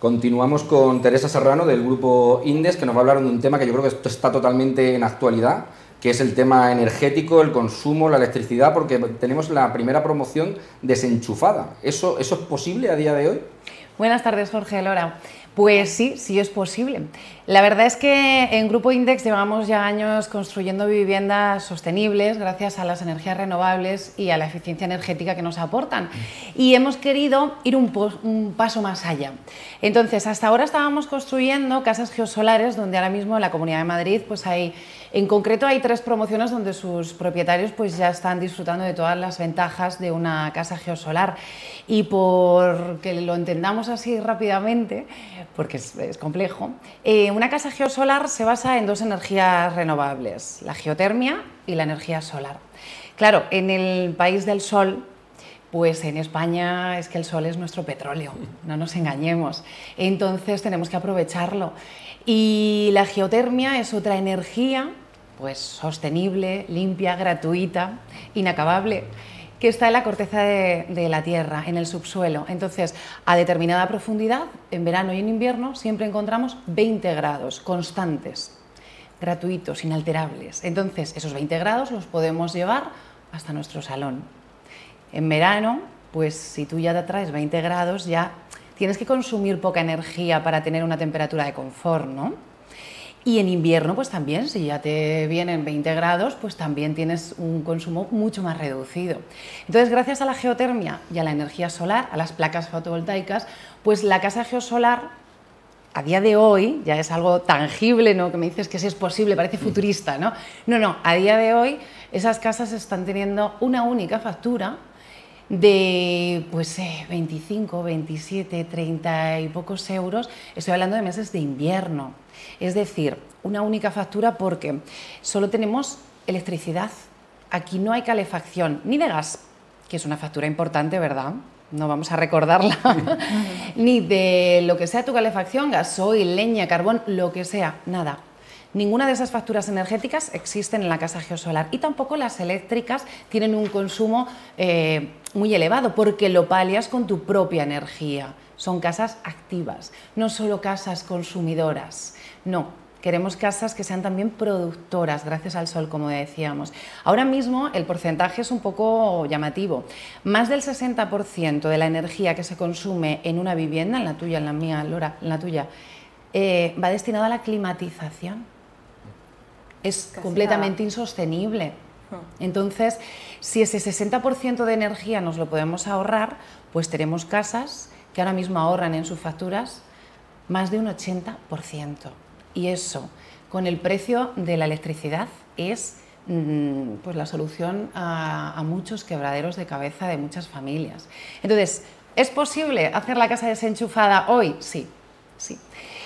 Continuamos con Teresa Serrano del grupo Indes, que nos va a hablar de un tema que yo creo que está totalmente en actualidad, que es el tema energético, el consumo, la electricidad, porque tenemos la primera promoción desenchufada. ¿Eso, eso es posible a día de hoy? Buenas tardes, Jorge Lora. Pues sí, sí es posible. La verdad es que en Grupo Index llevamos ya años construyendo viviendas sostenibles gracias a las energías renovables y a la eficiencia energética que nos aportan. Y hemos querido ir un, paso más allá. Entonces, hasta ahora estábamos construyendo casas geosolares donde ahora mismo en la Comunidad de Madrid pues hay en concreto hay tres promociones donde sus propietarios pues ya están disfrutando de todas las ventajas de una casa geosolar. Y por que lo entendamos así rápidamente, porque es, complejo, eh, una casa geosolar se basa en dos energías renovables, la geotermia y la energía solar. Claro, en el país del sol, pues en España es que el sol es nuestro petróleo, no nos engañemos. Entonces tenemos que aprovecharlo. Y la geotermia es otra energía pues sostenible, limpia, gratuita, inacabable que está en la corteza de, la Tierra, en el subsuelo. Entonces, a determinada profundidad, en verano y en invierno, siempre encontramos 20 grados constantes, gratuitos, inalterables. Entonces, esos 20 grados los podemos llevar hasta nuestro salón. En verano, pues si tú ya te traes 20 grados, ya tienes que consumir poca energía para tener una temperatura de confort, ¿no? Y en invierno, pues también, si ya te vienen 20 grados, pues también tienes un consumo mucho más reducido. Entonces, gracias a la geotermia y a la energía solar, a las placas fotovoltaicas, pues la casa geosolar a día de hoy ya es algo tangible, ¿no? Que me dices que sí es posible, parece futurista, ¿no? No, no, a día de hoy esas casas están teniendo una única factura de pues 25, 27, 30 y pocos euros. Estoy hablando de meses de invierno. Es decir, una única factura porque solo tenemos electricidad. Aquí no hay calefacción ni de gas, que es una factura importante, ¿verdad? No vamos a recordarla. ni de lo que sea tu calefacción, gasoil, leña, carbón, lo que sea, nada. Ninguna de esas facturas energéticas existen en la casa geosolar y tampoco las eléctricas tienen un consumo eh, muy elevado porque lo palias con tu propia energía. Son casas activas, no solo casas consumidoras. No, queremos casas que sean también productoras, gracias al sol, como decíamos. Ahora mismo el porcentaje es un poco llamativo. Más del 60% de la energía que se consume en una vivienda, en la tuya, en la mía, Laura, en la tuya, eh, va destinada a la climatización es completamente insostenible. Entonces, si ese 60% de energía nos lo podemos ahorrar, pues tenemos casas que ahora mismo ahorran en sus facturas más de un 80%. Y eso, con el precio de la electricidad, es mm, pues la solución a, a, muchos quebraderos de cabeza de muchas familias. Entonces, ¿es posible hacer la casa desenchufada hoy? Sí, sí.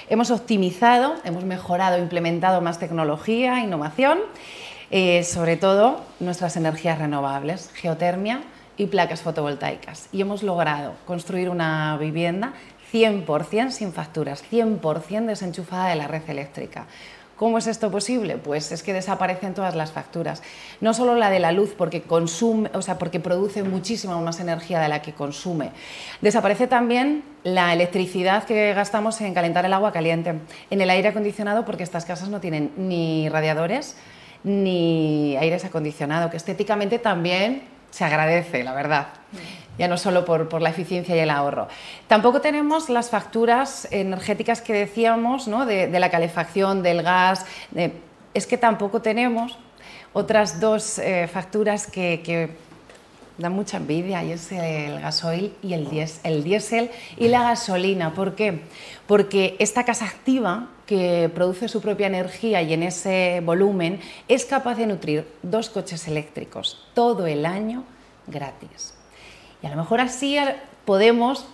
Hemos optimizado, hemos mejorado, implementado más tecnología, innovación, eh, sobre todo nuestras energías renovables, geotermia y placas fotovoltaicas. Y hemos logrado construir una vivienda 100% sin facturas, 100% desenchufada de la red eléctrica. ¿Cómo es esto posible? Pues es que desaparecen todas las facturas. No solo la de la luz, porque, consume, o sea, porque produce muchísima más energía de la que consume. Desaparece también la electricidad que gastamos en calentar el agua caliente, en el aire acondicionado, porque estas casas no tienen ni radiadores ni aires acondicionado, que estéticamente también se agradece, la verdad ya no solo por, la eficiencia y el ahorro. Tampoco tenemos las facturas energéticas que decíamos, ¿no? de, la calefacción, del gas, es que tampoco tenemos otras dos eh, facturas que, dan mucha envidia y es el gasoil y el diésel, el diésel y la gasolina. ¿Por qué? Porque esta casa activa que produce su propia energía y en ese volumen es capaz de nutrir dos coches eléctricos todo el año gratis. Y a lo mejor así podemos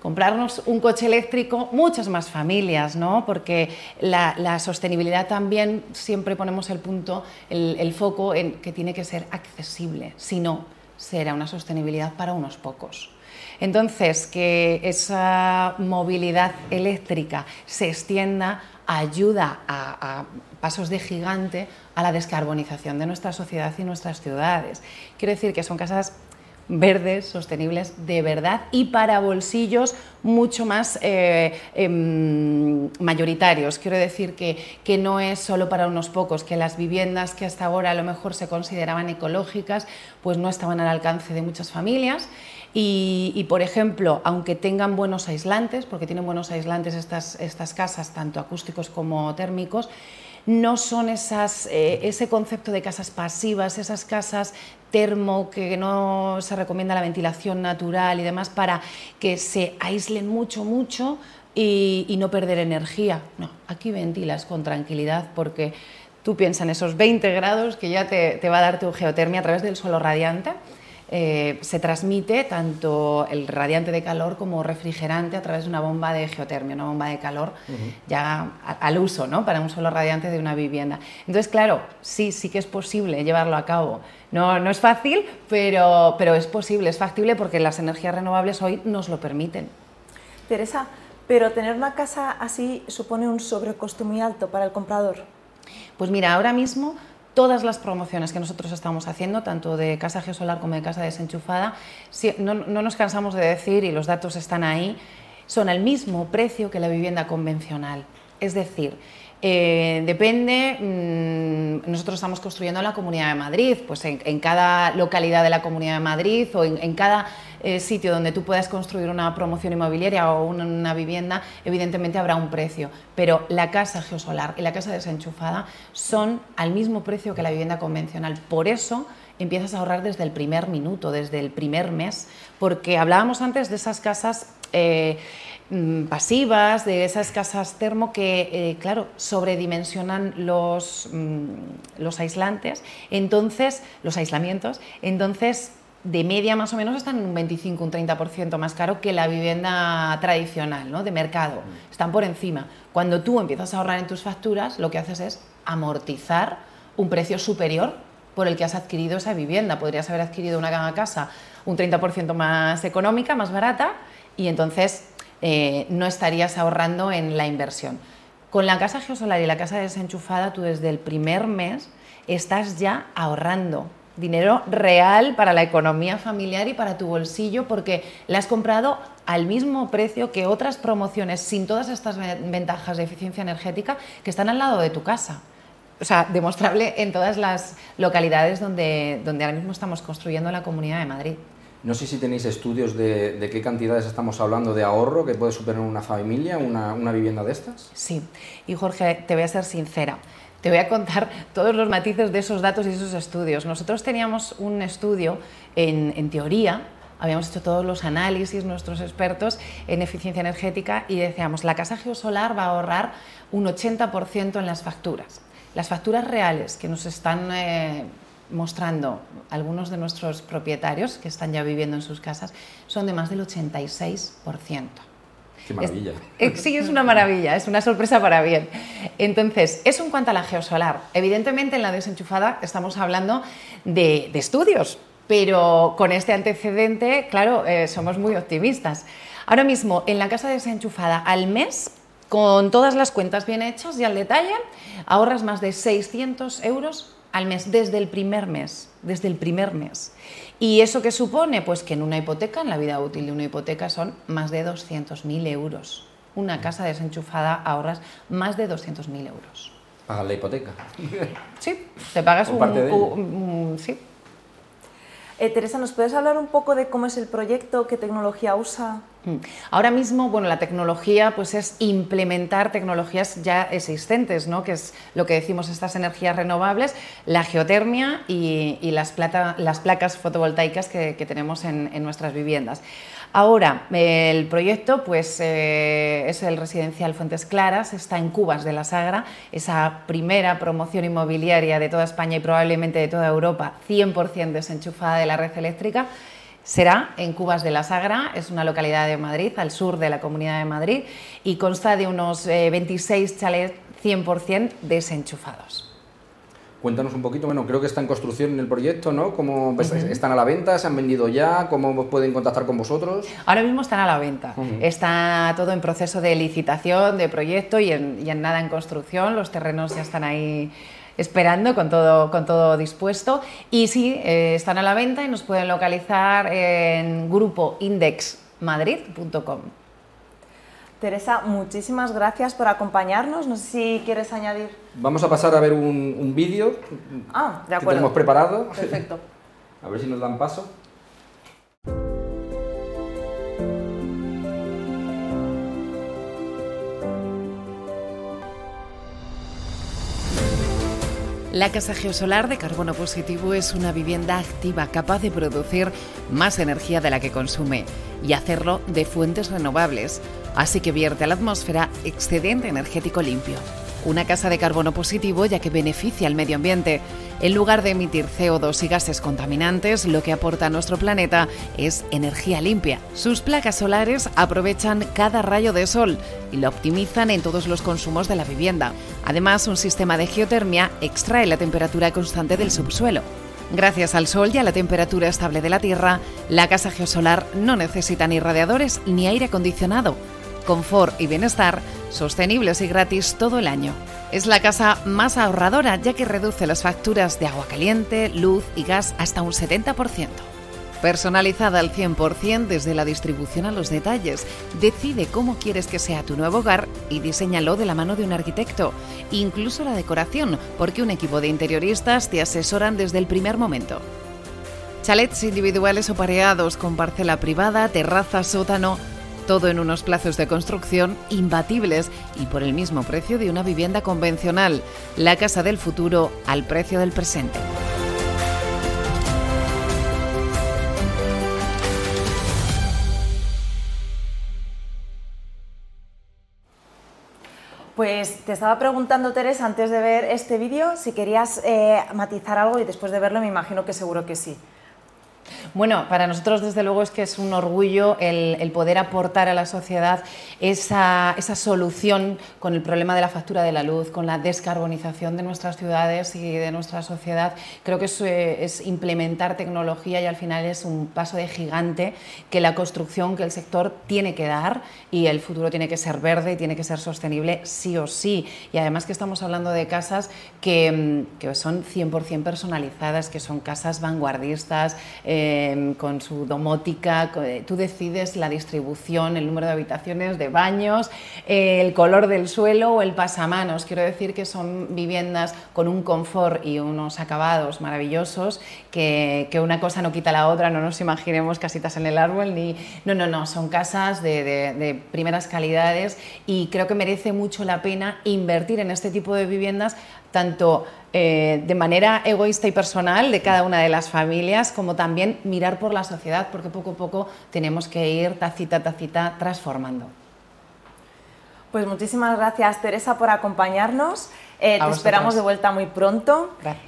comprarnos un coche eléctrico muchas más familias, ¿no? Porque la, sostenibilidad también siempre ponemos el punto, el, foco en que tiene que ser accesible, si no, será una sostenibilidad para unos pocos. Entonces, que esa movilidad eléctrica se extienda ayuda a, pasos de gigante a la descarbonización de nuestra sociedad y nuestras ciudades. Quiero decir que son casas verdes, sostenibles de verdad y para bolsillos mucho más eh, em, mayoritarios. Quiero decir que, que no es solo para unos pocos, que las viviendas que hasta ahora a lo mejor se consideraban ecológicas, pues no estaban al alcance de muchas familias. Y, por ejemplo, aunque tengan buenos aislantes, porque tienen buenos aislantes estas, estas casas, tanto acústicos como térmicos, no son esas, eh, ese concepto de casas pasivas, esas casas termo que no se recomienda la ventilación natural y demás para que se aíslen mucho, mucho y, no perder energía. No, aquí ventilas con tranquilidad porque tú piensas en esos 20 grados que ya te, te va a dar tu geotermia a través del suelo radiante eh, se transmite tanto el radiante de calor como refrigerante a través de una bomba de geotermia, una bomba de calor ya al uso, ¿no? Para un solo radiante de una vivienda. Entonces, claro, sí, sí que es posible llevarlo a cabo. No, no es fácil, pero, pero es posible, es factible porque las energías renovables hoy nos lo permiten. Teresa, pero tener una casa así supone un sobrecoste muy alto para el comprador. Pues mira, ahora mismo todas las promociones que nosotros estamos haciendo, tanto de casa geosolar como de casa desenchufada, no, no, nos cansamos de decir, y los datos están ahí, son al mismo precio que la vivienda convencional. Es decir, eh, depende, mm, nosotros estamos construyendo en la Comunidad de Madrid, pues en, cada localidad de la Comunidad de Madrid o en, cada eh, sitio donde tú puedas construir una promoción inmobiliaria o una, vivienda, evidentemente habrá un precio, pero la casa geosolar y la casa desenchufada son al mismo precio que la vivienda convencional. Por eso empiezas a ahorrar desde el primer minuto, desde el primer mes, porque hablábamos antes de esas casas... Eh, Mm, pasivas, de esas casas termo que, eh, claro, sobredimensionan los, mm, los aislantes, entonces, los aislamientos, entonces de media más o menos están en un 25, un 30% más caro que la vivienda tradicional, ¿no? de mercado. Están por encima. Cuando tú empiezas a ahorrar en tus facturas, lo que haces es amortizar un precio superior por el que has adquirido esa vivienda. Podrías haber adquirido una casa un 30% más económica, más barata, y entonces eh, no estarías ahorrando en la inversión. Con la casa geosolar y la casa desenchufada, tú desde el primer mes estás ya ahorrando dinero real para la economía familiar y para tu bolsillo porque la has comprado al mismo precio que otras promociones sin todas estas ventajas de eficiencia energética que están al lado de tu casa. O sea, demostrable en todas las localidades donde, donde ahora mismo estamos construyendo la Comunidad de Madrid. No sé si tenéis estudios de, qué cantidades estamos hablando de ahorro que puede superar una familia, una, vivienda de estas. Sí, y Jorge, te voy a ser sincera. Te voy a contar todos los matices de esos datos y esos estudios. Nosotros teníamos un estudio en, teoría, habíamos hecho todos los análisis, nuestros expertos en eficiencia energética, y decíamos, la casa geosolar va a ahorrar un 80% en las facturas. Las facturas reales que nos están eh, mostrando algunos de nuestros propietarios que están ya viviendo en sus casas son de más del 86%. Qué maravilla. Eh, sí, es una maravilla, es una sorpresa para bien. Entonces, eso en cuanto a la geosolar. Evidentemente, en la desenchufada estamos hablando de, estudios, pero con este antecedente, claro, eh, somos muy optimistas. Ahora mismo, en la casa desenchufada, al mes, con todas las cuentas bien hechas y al detalle, ahorras más de 600 euros al mes desde el primer mes, desde el primer mes. ¿Y eso qué supone? Pues que en una hipoteca, en la vida útil de una hipoteca, son más de 200.000 euros. Una casa desenchufada ahorras más de 200.000 euros. ¿Pagas la hipoteca? Sí, te pagas un, sí, eh, Teresa, ¿nos puedes hablar un poco de cómo es el proyecto, qué tecnología usa? Mm. Ahora mismo, bueno, la tecnología pues es implementar tecnologías ya existentes, ¿no? que es lo que decimos estas energías renovables, la geotermia y, las, placas fotovoltaicas que, tenemos en, en nuestras viviendas. Ahora, el proyecto pues, eh, es el residencial Fuentes Claras, está en Cubas de la Sagra, esa primera promoción inmobiliaria de toda España y probablemente de toda Europa, 100% desenchufada de la red eléctrica. Será en Cubas de la Sagra, es una localidad de Madrid, al sur de la Comunidad de Madrid, y consta de unos 26 eh, chalets 100% desenchufados. Cuéntanos un poquito, bueno, creo que está en construcción el proyecto, ¿no? ¿Cómo están a la venta? ¿Se han vendido ya? ¿Cómo pueden contactar con vosotros? Ahora mismo están a la venta. Está todo en proceso de licitación, de proyecto y en, nada en construcción. Los terrenos ya están ahí esperando con todo, con todo dispuesto. Y sí, eh, están a la venta y nos pueden localizar en grupoindexmadrid.com. Teresa, muchísimas gracias por acompañarnos. No sé si quieres añadir. Vamos a pasar a ver un, vídeo ah, de acuerdo. que tenemos preparado. Perfecto. a ver si nos dan paso. La casa geosolar de carbono positivo es una vivienda activa capaz de producir más energía de la que consume y hacerlo de fuentes renovables, así que vierte a la atmósfera excedente energético limpio una casa de carbono positivo ya que beneficia al medio ambiente. En lugar de emitir CO2 y gases contaminantes, lo que aporta a nuestro planeta es energía limpia. Sus placas solares aprovechan cada rayo de sol y lo optimizan en todos los consumos de la vivienda. Además, un sistema de geotermia extrae la temperatura constante del subsuelo. Gracias al sol y a la temperatura estable de la Tierra, la casa geosolar no necesita ni radiadores ni aire acondicionado confort y bienestar, sostenibles y gratis todo el año. Es la casa más ahorradora ya que reduce las facturas de agua caliente, luz y gas hasta un 70%. Personalizada al 100% desde la distribución a los detalles. Decide cómo quieres que sea tu nuevo hogar y diseñalo de la mano de un arquitecto. Incluso la decoración, porque un equipo de interioristas te asesoran desde el primer momento. Chalets individuales o pareados con parcela privada, terraza, sótano todo en unos plazos de construcción imbatibles y por el mismo precio de una vivienda convencional. La casa del futuro al precio del presente. Pues te estaba preguntando, Teresa, antes de ver este vídeo, si querías eh, matizar algo y después de verlo me imagino que seguro que sí. Bueno, para nosotros desde luego es que es un orgullo el, poder aportar a la sociedad esa, solución con el problema de la factura de la luz, con la descarbonización de nuestras ciudades y de nuestra sociedad. Creo que eso es implementar tecnología y al final es un paso de gigante que la construcción, que el sector tiene que dar y el futuro tiene que ser verde y tiene que ser sostenible sí o sí. Y además que estamos hablando de casas que, que son 100% personalizadas, que son casas vanguardistas. Em, con su domótica, eh, tú decides la distribución, el número de habitaciones, de baños, eh, el color del suelo o el pasamanos. Quiero decir que son viviendas con un confort y unos acabados maravillosos, que, una cosa no quita la otra, no nos imaginemos casitas en el árbol, ni... No, no, no, son casas de, de primeras calidades y creo que merece mucho la pena invertir en este tipo de viviendas tanto eh, de manera egoísta y personal de cada una de las familias, como también mirar por la sociedad, porque poco a poco tenemos que ir tacita a tacita transformando. Pues muchísimas gracias Teresa por acompañarnos. Eh, te esperamos de vuelta muy pronto. Gracias.